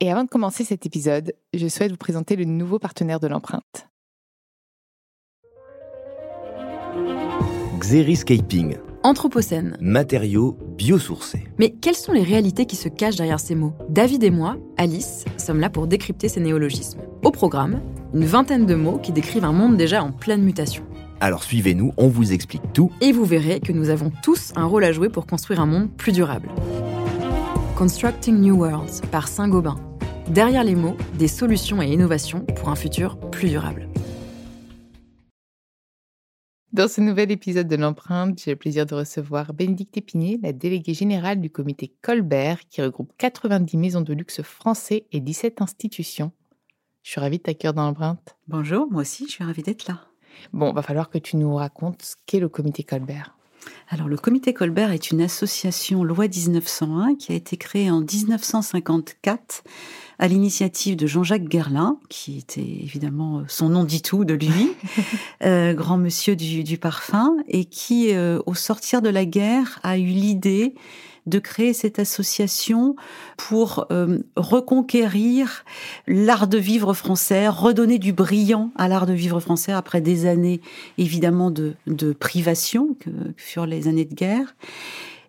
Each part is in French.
Et avant de commencer cet épisode, je souhaite vous présenter le nouveau partenaire de l'empreinte. Xeriscaping. Anthropocène. Matériaux biosourcés. Mais quelles sont les réalités qui se cachent derrière ces mots? David et moi, Alice, sommes là pour décrypter ces néologismes. Au programme, une vingtaine de mots qui décrivent un monde déjà en pleine mutation. Alors suivez-nous, on vous explique tout. Et vous verrez que nous avons tous un rôle à jouer pour construire un monde plus durable. Constructing New Worlds par Saint-Gobain Derrière les mots, des solutions et innovations pour un futur plus durable. Dans ce nouvel épisode de l'empreinte, j'ai le plaisir de recevoir Bénédicte Épinier, la déléguée générale du comité Colbert, qui regroupe 90 maisons de luxe français et 17 institutions. Je suis ravie de t'accueillir dans l'empreinte. Bonjour, moi aussi, je suis ravie d'être là. Bon, va falloir que tu nous racontes ce qu'est le comité Colbert. Alors, le comité Colbert est une association loi 1901 qui a été créée en 1954 à l'initiative de Jean-Jacques Guerlain, qui était évidemment euh, son nom dit tout de lui, euh, grand monsieur du, parfum, et qui, euh, au sortir de la guerre, a eu l'idée de créer cette association pour reconquérir l'art de vivre français, redonner du brillant à l'art de vivre français après des années évidemment de, privation que furent les années de guerre.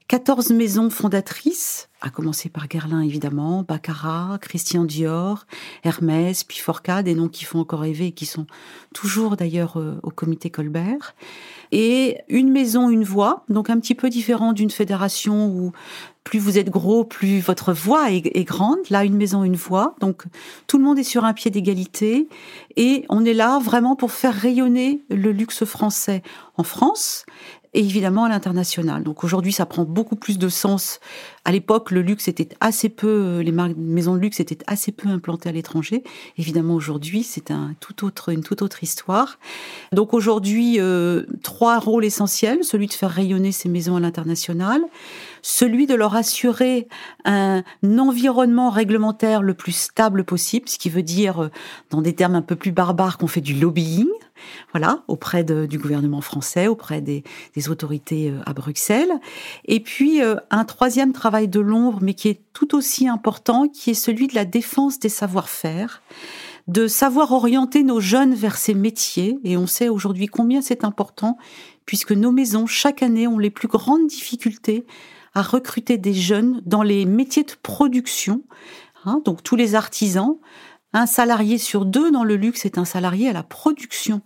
14 maisons fondatrices, à commencer par Guerlain évidemment, Baccarat, Christian Dior, Hermès, puis Forca, des noms qui font encore rêver et qui sont toujours d'ailleurs euh, au comité Colbert. Et une maison, une voix, donc un petit peu différent d'une fédération où plus vous êtes gros, plus votre voix est, est, grande. Là, une maison, une voix. Donc, tout le monde est sur un pied d'égalité. Et on est là vraiment pour faire rayonner le luxe français en France et évidemment à l'international. Donc aujourd'hui, ça prend beaucoup plus de sens. À l'époque, le luxe était assez peu, euh, les maisons de luxe étaient assez peu implantées à l'étranger. Évidemment, aujourd'hui, c'est un tout autre, une toute autre histoire. Donc aujourd'hui, euh, trois rôles essentiels celui de faire rayonner ces maisons à l'international, celui de leur assurer un environnement réglementaire le plus stable possible, ce qui veut dire, euh, dans des termes un peu plus barbares, qu'on fait du lobbying voilà, auprès du gouvernement français, auprès des, autorités euh, à Bruxelles. Et puis euh, un troisième travail de l'ombre, mais qui est tout aussi important, qui est celui de la défense des savoir-faire de savoir orienter nos jeunes vers ces métiers. Et on sait aujourd'hui combien c'est important, puisque nos maisons, chaque année, ont les plus grandes difficultés à recruter des jeunes dans les métiers de production, hein, donc tous les artisans, un salarié sur deux dans le luxe est un salarié à la production.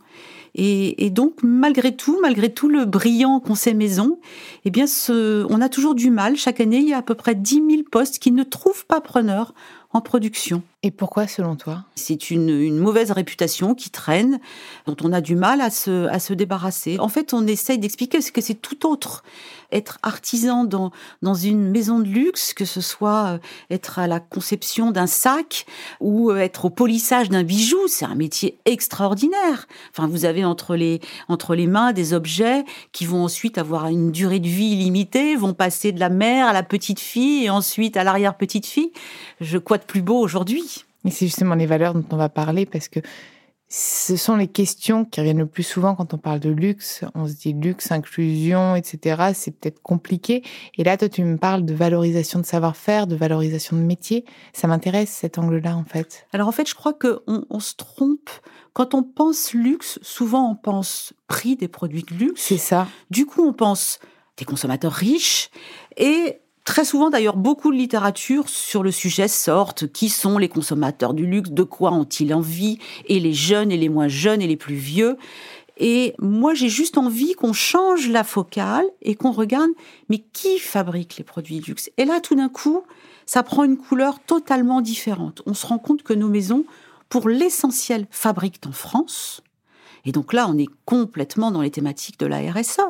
Et, donc, malgré tout, malgré tout le brillant qu'on sait maison, eh bien, ce, on a toujours du mal. Chaque année, il y a à peu près 10 000 postes qui ne trouvent pas preneur en production. Et pourquoi, selon toi? C'est une, mauvaise réputation qui traîne, dont on a du mal à se, à se débarrasser. En fait, on essaye d'expliquer ce que c'est tout autre. Être artisan dans, dans une maison de luxe, que ce soit euh, être à la conception d'un sac ou euh, être au polissage d'un bijou, c'est un métier extraordinaire. Enfin, vous avez entre les, entre les mains des objets qui vont ensuite avoir une durée de vie illimitée, vont passer de la mère à la petite fille et ensuite à l'arrière-petite fille. Je, quoi de plus beau aujourd'hui? Mais c'est justement les valeurs dont on va parler parce que ce sont les questions qui reviennent le plus souvent quand on parle de luxe. On se dit luxe, inclusion, etc. C'est peut-être compliqué. Et là, toi, tu me parles de valorisation de savoir-faire, de valorisation de métier. Ça m'intéresse cet angle-là, en fait. Alors, en fait, je crois qu'on on se trompe. Quand on pense luxe, souvent on pense prix des produits de luxe. C'est ça. Du coup, on pense des consommateurs riches et Très souvent, d'ailleurs, beaucoup de littérature sur le sujet sortent. Qui sont les consommateurs du luxe De quoi ont-ils envie Et les jeunes et les moins jeunes et les plus vieux et moi, j'ai juste envie qu'on change la focale et qu'on regarde, mais qui fabrique les produits de luxe? Et là, tout d'un coup, ça prend une couleur totalement différente. On se rend compte que nos maisons, pour l'essentiel, fabriquent en France Et donc là, on est complètement dans les thématiques de la RSE.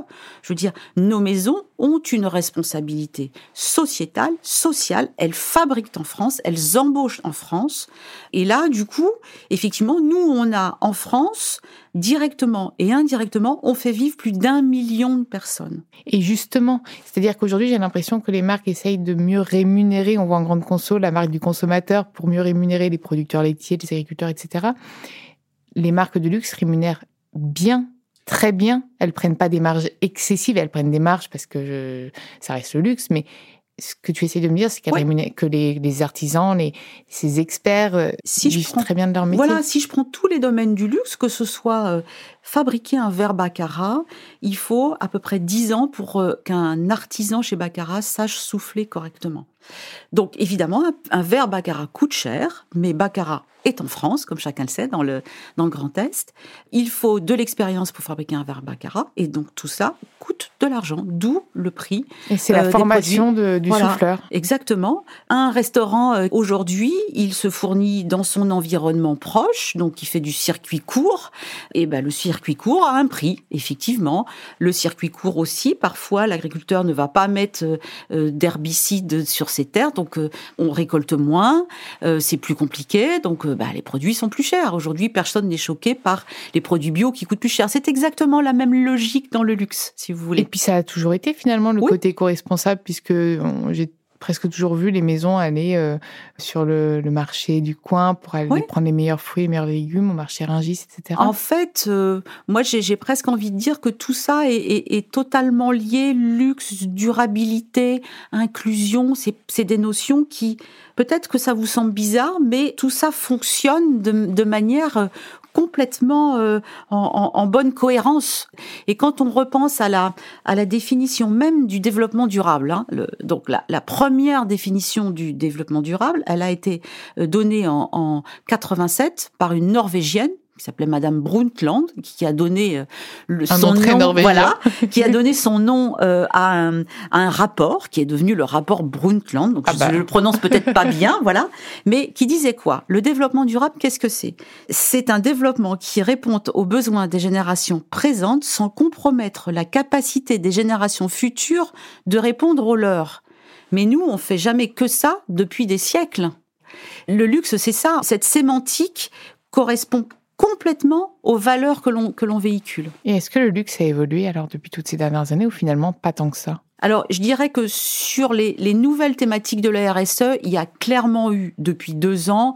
Je veux dire, nos maisons ont une responsabilité sociétale, sociale. Elles fabriquent en France, elles embauchent en France. Et là, du coup, effectivement, nous, on a en France, directement et indirectement, on fait vivre plus d'un million de personnes. Et justement, c'est-à-dire qu'aujourd'hui, j'ai l'impression que les marques essayent de mieux rémunérer, on voit en grande conso la marque du consommateur pour mieux rémunérer les producteurs laitiers, les agriculteurs, etc les marques de luxe rémunèrent bien, très bien. Elles prennent pas des marges excessives, elles prennent des marges parce que ça reste le luxe, mais ce que tu essaies de me dire, c'est que les, artisans, les, ces experts euh, si vivent très bien de leur métier. Voilà, si je prends tous les domaines du luxe, que ce soit euh, fabriquer un verre Baccarat, il faut à peu près 10 ans pour euh, qu'un artisan chez Baccarat sache souffler correctement. Donc évidemment, un, un verre Baccarat coûte cher, mais Baccarat est en France, comme chacun le sait, dans le, dans le Grand Est. Il faut de l'expérience pour fabriquer un verre baccarat, et donc tout ça coûte de l'argent, d'où le prix. Et c'est la euh, formation du souffleur. Exactement. Un restaurant, euh, aujourd'hui, il se fournit dans son environnement proche, donc il fait du circuit court, et ben, le circuit court a un prix, effectivement. Le circuit court aussi, parfois, l'agriculteur ne va pas mettre euh, d'herbicides sur ses terres, donc on récolte moins, c'est plus compliqué, donc bah, les produits sont plus chers. Aujourd'hui, personne n'est choqué par les produits bio qui coûtent plus cher. C'est exactement la même logique dans le luxe, si vous voulez. Et puis ça a toujours été finalement le côté éco-responsable, puisque j'ai presque toujours vu les maisons aller euh, sur le, marché du coin pour aller prendre les meilleurs fruits, les meilleurs légumes au marché Ringis, etc. En fait, euh, moi j'ai presque envie de dire que tout ça est, totalement lié, luxe, durabilité, inclusion, c'est des notions qui, peut-être que ça vous semble bizarre, mais tout ça fonctionne de, de manière complètement euh, en, bonne cohérence. Et quand on repense à la, à la définition même du développement durable, hein, donc la, la, première définition du développement durable, elle a été euh, donnée en, en 87 par une Norvégienne qui s'appelait Madame Brundtland, qui a donné euh, le, son nom, voilà, qui a donné son nom euh, à, un, à, un, rapport qui est devenu le rapport Brundtland. Donc ah je, bah. le prononce peut-être pas bien, voilà, mais qui disait quoi? Le développement durable, qu'est-ce que c'est? C'est un développement qui répond aux besoins des générations présentes sans compromettre la capacité des générations futures de répondre aux leurs. Mais nous, on fait jamais que ça depuis des siècles. Le luxe, c'est ça. Cette sémantique correspond complètement aux valeurs que l'on que l'on véhicule. Et est-ce que le luxe a évolué alors depuis toutes ces dernières années ou finalement pas tant que ça? Alors, je dirais que sur les, les nouvelles thématiques de la RSE, il y a clairement eu depuis deux ans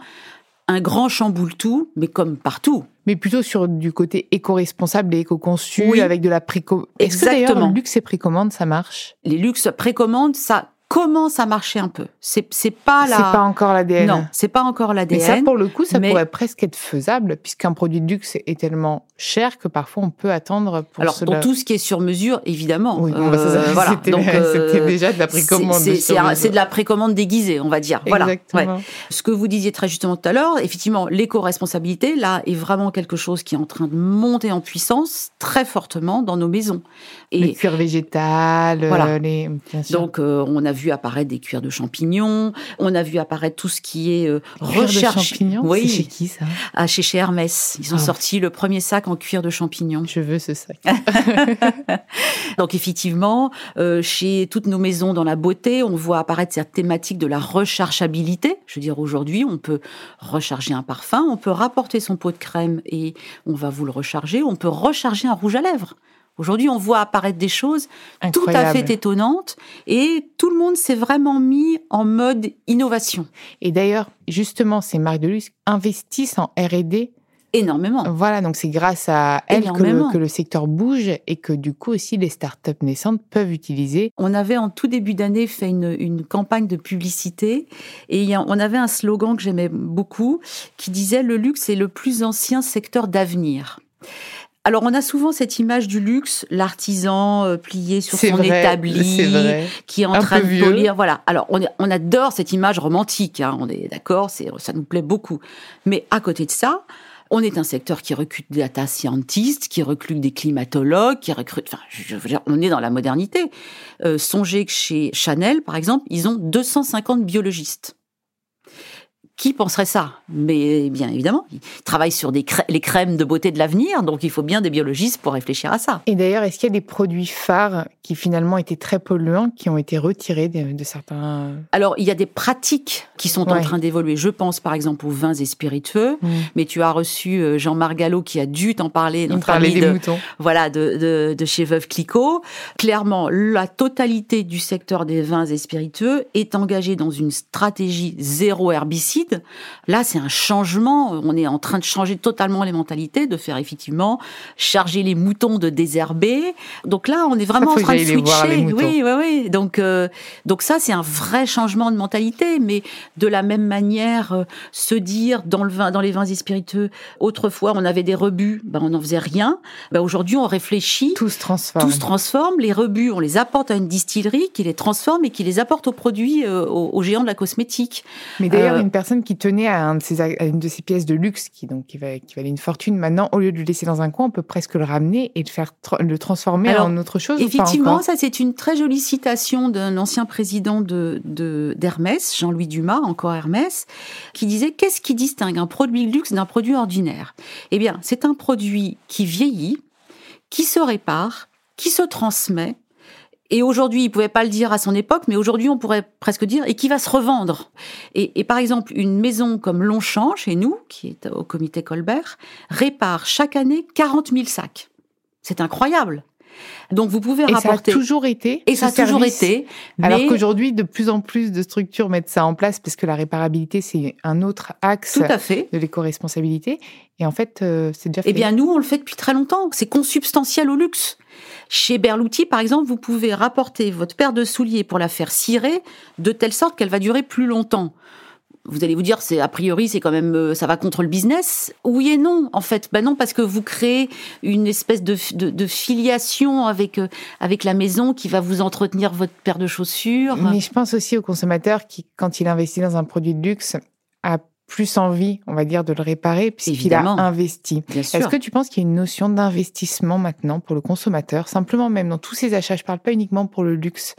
un grand chamboule-tout, mais comme partout. Mais plutôt sur du côté éco-responsable et éco-conçu, avec de la précommande. Est-ce que d'ailleurs le luxe et précommande, ça marche? Les luxes précommandes, ça commence à marcher un peu. C'est c'est pas la. C'est pas encore l'ADN. Non, c'est pas encore l'ADN. Mais ça, pour le coup, ça pourrait presque être faisable, puisqu'un produit de luxe est tellement cher que parfois on peut attendre pour. Alors pour tout ce qui est sur mesure, évidemment. Oui, bah, euh, voilà. C'était euh, déjà de la précommande. C'est de la précommande déguisée, on va dire. Voilà. Ce que vous disiez très justement tout à l'heure, effectivement, l'éco-responsabilité là est vraiment quelque chose qui est en train de monter en puissance très fortement dans nos maisons. Et le cuir végétal, voilà. les. Bien sûr. Donc euh, on a vu apparaître des cuirs de champignons, on a vu apparaître tout ce qui est euh, recherche. champignons? Oui. Chez qui ça? Ah, chez, chez Hermès. Ils ont ah. sorti le premier sac en cuir de champignons. Je veux ce sac. Donc effectivement, euh, chez toutes nos maisons dans la beauté, on voit apparaître cette thématique de la rechargeabilité. Je veux dire, aujourd'hui, on peut recharger un parfum, on peut rapporter son pot de crème et on va vous le recharger. On peut recharger un rouge à lèvres. Aujourd'hui, on voit apparaître des choses tout à fait étonnantes et tout le monde s'est vraiment mis en mode innovation. Et d'ailleurs, justement, ces marques de luxe investissent en R&D énormément. Voilà, donc c'est grâce à elles que le, que le, secteur bouge et que du coup aussi les startups naissantes peuvent utiliser. On avait en tout début d'année fait une, une, campagne de publicité et on avait un slogan que j'aimais beaucoup qui disait le luxe est le plus ancien secteur d'avenir. Alors, on a souvent cette image du luxe, l'artisan euh, plié sur son établi, qui est en train de polir. Voilà. Alors, on, adore cette image romantique. Hein. on est d'accord, ça nous plaît beaucoup. Mais à côté de ça, on est un secteur qui recrute des data scientists, qui recrute des climatologues, qui recrute. Enfin, je veux dire, on est dans la modernité. Euh, songez que chez Chanel, par exemple, ils ont 250 biologistes Qui penserait ça? Mais bien évidemment, ils travaillent sur des les crèmes de beauté de l'avenir, donc il faut bien des biologistes pour réfléchir à ça. Et d'ailleurs, est-ce qu'il y a des produits phares qui finalement étaient très polluants, qui ont été retirés de, certains... Alors, il y a des pratiques qui sont en train d'évoluer. Je pense par exemple aux vins et spiritueux, mmh. mais tu as reçu euh, Jean-Marc Gallo qui a dû t'en parler, notre ami de, moutons. voilà, de, de, de chez Veuve Clicquot. Clairement, la totalité du secteur des vins et spiritueux est engagée dans une stratégie zéro herbicide Là, c'est un changement. On est en train de changer totalement les mentalités, de faire effectivement charger les moutons de désherber. Donc là, on est vraiment en train de switcher. Oui, oui, oui. Donc, euh, donc ça, c'est un vrai changement de mentalité. Mais de la même manière, euh, se dire dans le vin, dans les vins et spiritueux, autrefois on avait des rebuts, ben on n'en faisait rien. Ben aujourd'hui, on réfléchit. Tout se transforme. Tout se transforme. Les rebuts, on les apporte à une distillerie qui les transforme et qui les apporte aux produits, euh, aux, géants de la cosmétique. Mais d'ailleurs, une personne qui tenait à, une de ces pièces de luxe qui donc qui, va, qui valait une fortune, maintenant au lieu de le laisser dans un coin, on peut presque le ramener et le faire le transformer en autre chose. Effectivement, ça c'est une très jolie citation d'un ancien président de d'Hermès, Jean-Louis Dumas, encore Hermès, qui disait qu'est-ce qui distingue un produit luxe d'un produit ordinaire? Eh bien, c'est un produit qui vieillit, qui se répare, qui se transmet et aujourd'hui, il pouvait pas le dire à son époque, mais aujourd'hui, on pourrait presque dire, et qui va se revendre. Et, par exemple, une maison comme Longchamp, chez nous, qui est au comité Colbert, répare chaque année 40 000 sacs. C'est incroyable. Donc vous pouvez et rapporter. Ça a toujours été. Et ça a toujours été. Alors qu'aujourd'hui, de plus en plus de structures mettent ça en place parce que la réparabilité, c'est un autre axe Tout à fait. de l'éco-responsabilité. Et en fait, euh, c'est déjà fait. Eh bien, nous, on le fait depuis très longtemps. C'est consubstantiel au luxe. Chez Berluti, par exemple, vous pouvez rapporter votre paire de souliers pour la faire cirer de telle sorte qu'elle va durer plus longtemps. Vous allez vous dire, c'est a priori, c'est quand même, euh, ça va contre le business. Oui et non, en fait. Ben non, parce que vous créez une espèce de, de, filiation avec euh, avec la maison qui va vous entretenir votre paire de chaussures. Mais je pense aussi au consommateur qui, quand il investit dans un produit de luxe, a plus envie, on va dire, de le réparer puisqu'il a investi. Est-ce que tu penses qu'il y a une notion d'investissement maintenant pour le consommateur, simplement même dans tous ces achats, je parle pas uniquement pour le luxe,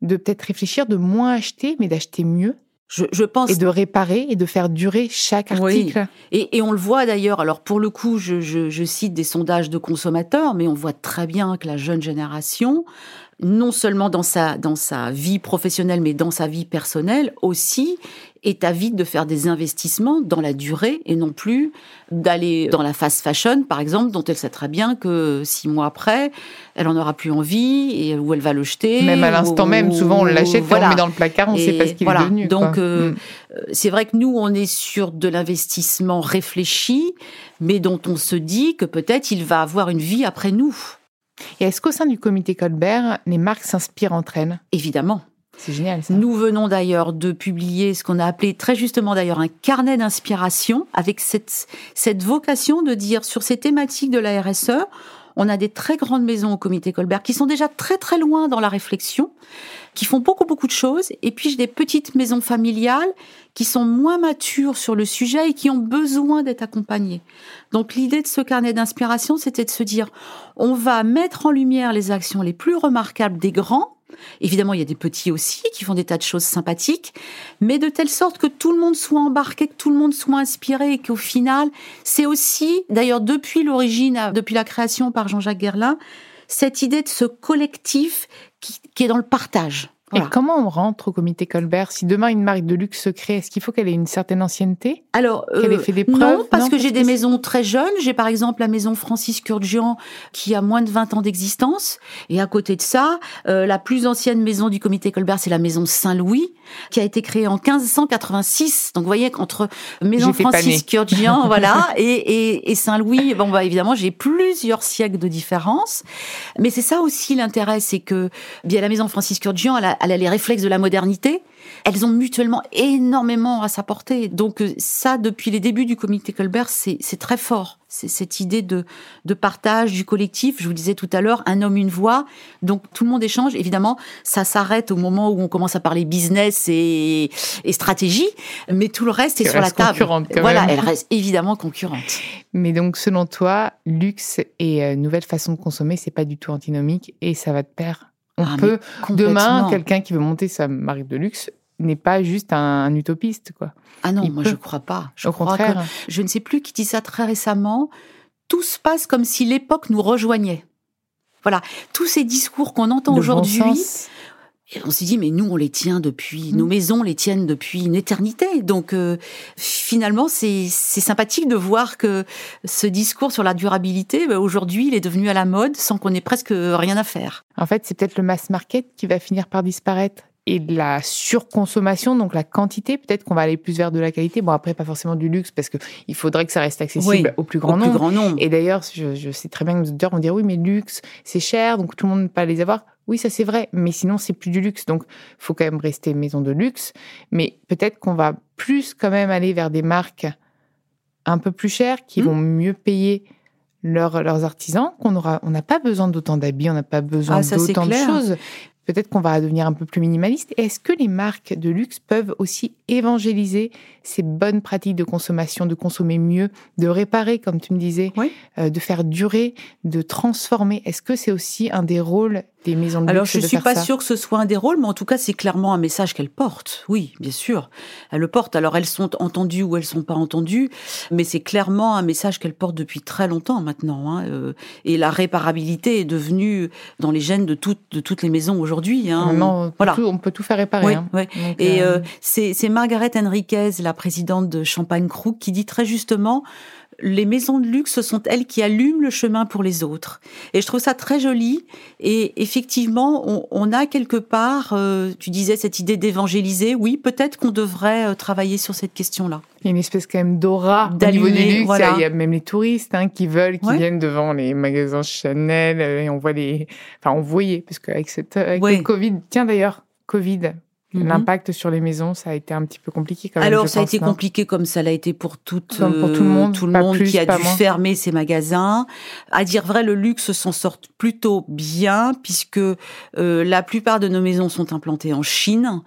de peut-être réfléchir de moins acheter, mais d'acheter mieux? Je, pense et de réparer et de faire durer chaque article. Et, et, on le voit d'ailleurs. Alors pour le coup, je, je, je, cite des sondages de consommateurs, mais on voit très bien que la jeune génération non seulement dans sa, dans sa vie professionnelle, mais dans sa vie personnelle aussi, est avide de faire des investissements dans la durée et non plus d'aller dans la fast fashion, par exemple, dont elle sait très bien que six mois après, elle en aura plus envie et où elle va le jeter. Même à l'instant même, souvent on l'achète, voilà. on le met dans le placard, on ne sait pas ce qu'il est devenu. Donc euh, mm. c'est vrai que nous, on est sur de l'investissement réfléchi, mais dont on se dit que peut-être il va avoir une vie après nous. Et est-ce qu'au sein du comité Colbert, les marques s'inspirent entre elles? Évidemment. C'est génial. Ça. Nous venons d'ailleurs de publier ce qu'on a appelé très justement d'ailleurs un carnet d'inspiration avec cette, cette vocation de dire sur ces thématiques de la RSE, on a des très grandes maisons au comité Colbert qui sont déjà très très loin dans la réflexion, qui font beaucoup beaucoup de choses, et puis j'ai des petites maisons familiales qui sont moins matures sur le sujet et qui ont besoin d'être accompagnées. Donc l'idée de ce carnet d'inspiration, c'était de se dire, on va mettre en lumière les actions les plus remarquables des grands, Évidemment, il y a des petits aussi qui font des tas de choses sympathiques, mais de telle sorte que tout le monde soit embarqué, que tout le monde soit inspiré et qu'au final, c'est aussi, d'ailleurs depuis l'origine, depuis la création par Jean-Jacques Guerlain, cette idée de ce collectif qui est dans le partage. Et comment on rentre au comité Colbert Si demain une marque de luxe se crée, est-ce qu'il faut qu'elle ait une certaine ancienneté Alors, qu'elle ait fait des preuves Non, parce que j'ai des maisons très jeunes. J'ai par exemple la maison Francis Curgian qui a moins de 20 ans d'existence. Et à côté de ça, euh, la plus ancienne maison du comité Colbert, c'est la maison Saint-Louis, qui a été créée en 1586. Donc vous voyez qu'entre maison Francis Curgian, voilà, et, et, et Saint-Louis, bon bah évidemment j'ai plusieurs siècles de différence. Mais c'est ça aussi l'intérêt, c'est que bien la maison Francis Curgian, elle a, elle a les réflexes de la modernité. Elles ont mutuellement énormément à s'apporter. Donc euh, ça, depuis les débuts du comité Colbert, c'est très fort. C'est cette idée de, de partage du collectif. Je vous disais tout à l'heure, un homme, une voix. Donc tout le monde échange. Évidemment, ça s'arrête au moment où on commence à parler business et, et stratégie, mais tout le reste est sur la table. voilà, elle reste évidemment concurrente. Mais donc, selon toi, luxe et euh, nouvelle façon de consommer, c'est pas du tout antinomique et ça va de pair on ah, peut demain quelqu'un qui veut monter sa marque de luxe n'est pas juste un, un utopiste, quoi. Ah non, Il moi peut. je crois pas. Je Au crois contraire. que je ne sais plus qui dit ça très récemment. Tout se passe comme si l'époque nous rejoignait. Voilà, tous ces discours qu'on entend bon aujourd'hui. Et on s'est dit mais nous on les tient depuis, nos Mm. maisons les tiennent depuis une éternité. Donc euh, finalement c'est c'est sympathique de voir que ce discours sur la durabilité ben, aujourd'hui il est devenu à la mode sans qu'on ait presque rien à faire. En fait, c'est peut-être le mass market qui va finir par disparaître. Et de la surconsommation, donc la quantité, peut-être qu'on va aller plus vers de la qualité. Bon, après, pas forcément du luxe, parce que il faudrait que ça reste accessible Oui, au plus grand Au nombre. plus grand nombre. Et d'ailleurs, je, je sais très bien que les auditeurs vont dire oui, mais luxe, c'est cher, donc tout le monde ne peut pas les avoir. Oui, ça c'est vrai, mais sinon c'est plus du luxe. Donc, il faut quand même rester maison de luxe. Mais peut-être qu'on va plus quand même aller vers des marques un peu plus chères, qui Mm. vont mieux payer leurs, leurs artisans, qu'on aura, on n'a pas besoin d'autant d'habits, on n'a pas besoin Ah, d'autant de choses. Peut-être qu'on va devenir un peu plus minimaliste. Est-ce que les marques de luxe peuvent aussi évangéliser ces bonnes pratiques de consommation, de consommer mieux, de réparer, comme tu me disais, Oui. euh, de faire durer, de transformer? Est-ce que c'est aussi un des rôles des maisons de Alors, luxe je de suis pas sûre que ce soit un des rôles, mais en tout cas, c'est clairement un message qu'elles portent. Oui, bien sûr. Elles le portent. Alors, elles sont entendues ou elles sont pas entendues, mais c'est clairement un message qu'elles portent depuis très longtemps maintenant. hein, euh, et la réparabilité est devenue dans les gènes de toutes, de toutes les maisons aujourd'hui. Hein. Maintenant, on peut, voilà. tout, on peut tout faire réparer. Oui, hein. oui. Donc, Et euh, euh, c'est c'est Margaret Henriquez, la présidente de Champagne Crook, qui dit très justement les maisons de luxe, ce sont elles qui allument le chemin pour les autres. Et je trouve ça très joli. Et effectivement, on, on a quelque part, euh, tu disais cette idée d'évangéliser. Oui, peut-être qu'on devrait euh, travailler sur cette question-là. Il y a une espèce quand même d'aura au D'allumer, niveau du luxe. voilà. Il y a même les touristes hein, qui veulent, qui Ouais. viennent devant les magasins Chanel euh, et on voit les. Enfin, on voyait parce qu'avec cette avec Ouais. le Covid. Tiens d'ailleurs, Covid. Mhm. L'impact sur les maisons, ça a été un petit peu compliqué quand même. Alors, je ça a été compliqué comme ça l'a été pour, toute, Comme pour tout le euh, monde, tout le monde plus, qui a dû moins. fermer ses magasins. À dire vrai, le luxe s'en sort plutôt bien puisque euh, la plupart de nos maisons sont implantées en Chine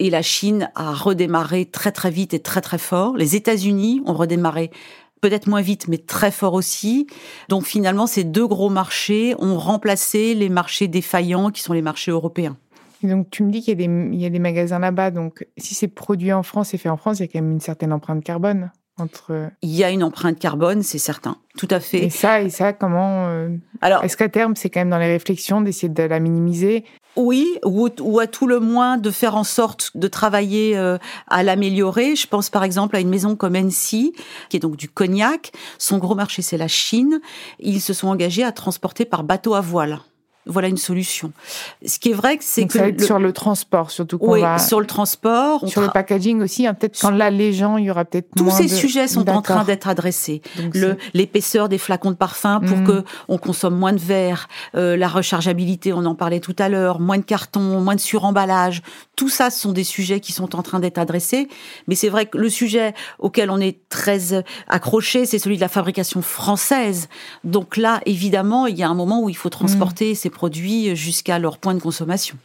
et la Chine a redémarré très très vite et très très fort. Les États-Unis ont redémarré peut-être moins vite, mais très fort aussi. Donc finalement, ces deux gros marchés ont remplacé les marchés défaillants qui sont les marchés européens. Et donc, tu me dis qu'il y, a des- il y a des magasins là-bas. Donc, si c'est produit en France et fait en France, il y a quand même une certaine empreinte carbone entre. Il y a une empreinte carbone, c'est certain, tout à fait. Et ça, et ça, comment euh, Alors, Est-ce qu'à terme, c'est quand même dans les réflexions d'essayer de la minimiser? Oui, ou, ou à tout le moins de faire en sorte de travailler euh, à l'améliorer. Je pense par exemple à une maison comme NC, qui est donc du cognac. Son gros marché, c'est la Chine. Ils se sont engagés à transporter par bateau à voile. Voilà une solution. Ce qui est vrai, c'est que ça va être le- sur le transport, surtout qu'on oui, va. sur le transport, Sur le packaging aussi, hein, peut-être quand là, les gens, il y aura peut-être tous moins ces de- sujets sont en train d'être adressés. Donc, le l'épaisseur des flacons de parfum pour Mm. que on consomme moins de verre, euh, la rechargeabilité, on en parlait tout à l'heure, moins de carton, moins de suremballage. Tout ça, ce sont des sujets qui sont en train d'être adressés. Mais c'est vrai que le sujet auquel on est très euh, accroché, c'est celui de la fabrication française. Donc là, évidemment, il y a un moment où il faut transporter ces produits jusqu'à leur point de consommation.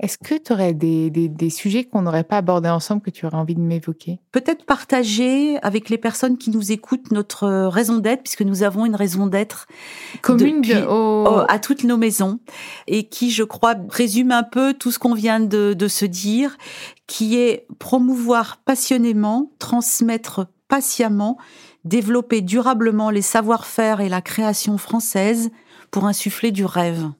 Est-ce que tu aurais des, des, des sujets qu'on n'aurait pas abordés ensemble que tu aurais envie de m'évoquer? Peut-être partager avec les personnes qui nous écoutent notre euh, raison d'être, puisque nous avons une raison d'être Commune Depuis- de, au- à toutes nos maisons et qui, je crois, résume un peu tout ce qu'on vient de, de se dire, qui est promouvoir passionnément, transmettre patiemment, développer durablement les savoir-faire et la création française pour insuffler du rêve.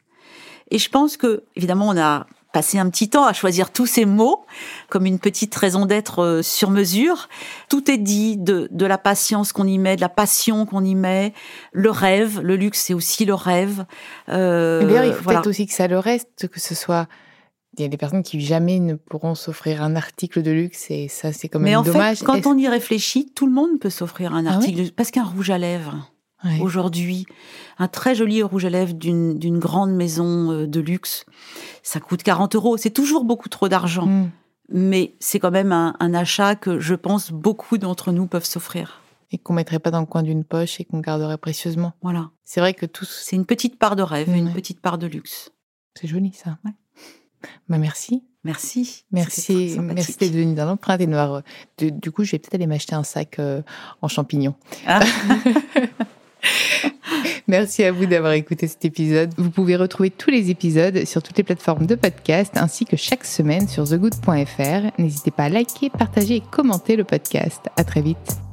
Et je pense que, évidemment, on a passé un petit temps à choisir tous ces mots comme une petite raison d'être euh, sur mesure. Tout est dit de, de la patience qu'on y met, de la passion qu'on y met, le rêve, le luxe c'est aussi le rêve. Euh, D'ailleurs, il faut voilà. peut-être aussi que ça le reste, que ce soit. Il y a des personnes qui jamais ne pourront s'offrir un article de luxe et ça, c'est quand même Mais en dommage. fait, quand on y réfléchit, tout le monde peut s'offrir un Ah article. Parce qu'un rouge à lèvres, Aujourd'hui, un très joli rouge à lèvres d'une grande maison euh, de luxe, ça coûte 40 euros. C'est toujours beaucoup trop d'argent. Mm. Mais c'est quand même un, un achat que je pense beaucoup d'entre nous peuvent s'offrir. Et qu'on mettrait pas dans le coin d'une poche et qu'on garderait précieusement. Voilà. C'est vrai que tous. C'est une petite part de rêve, une petite part de luxe. C'est joli ça. Ouais. Bah merci. Merci. Merci, merci d'être venu dans l'empreinte et de- Du coup, je vais peut-être aller m'acheter un sac euh, en champignons. Ah. Merci à vous d'avoir écouté cet épisode. Vous pouvez retrouver tous les épisodes sur toutes les plateformes de podcast ainsi que chaque semaine sur thegood.fr. N'hésitez pas à liker, partager et commenter le podcast. À très vite.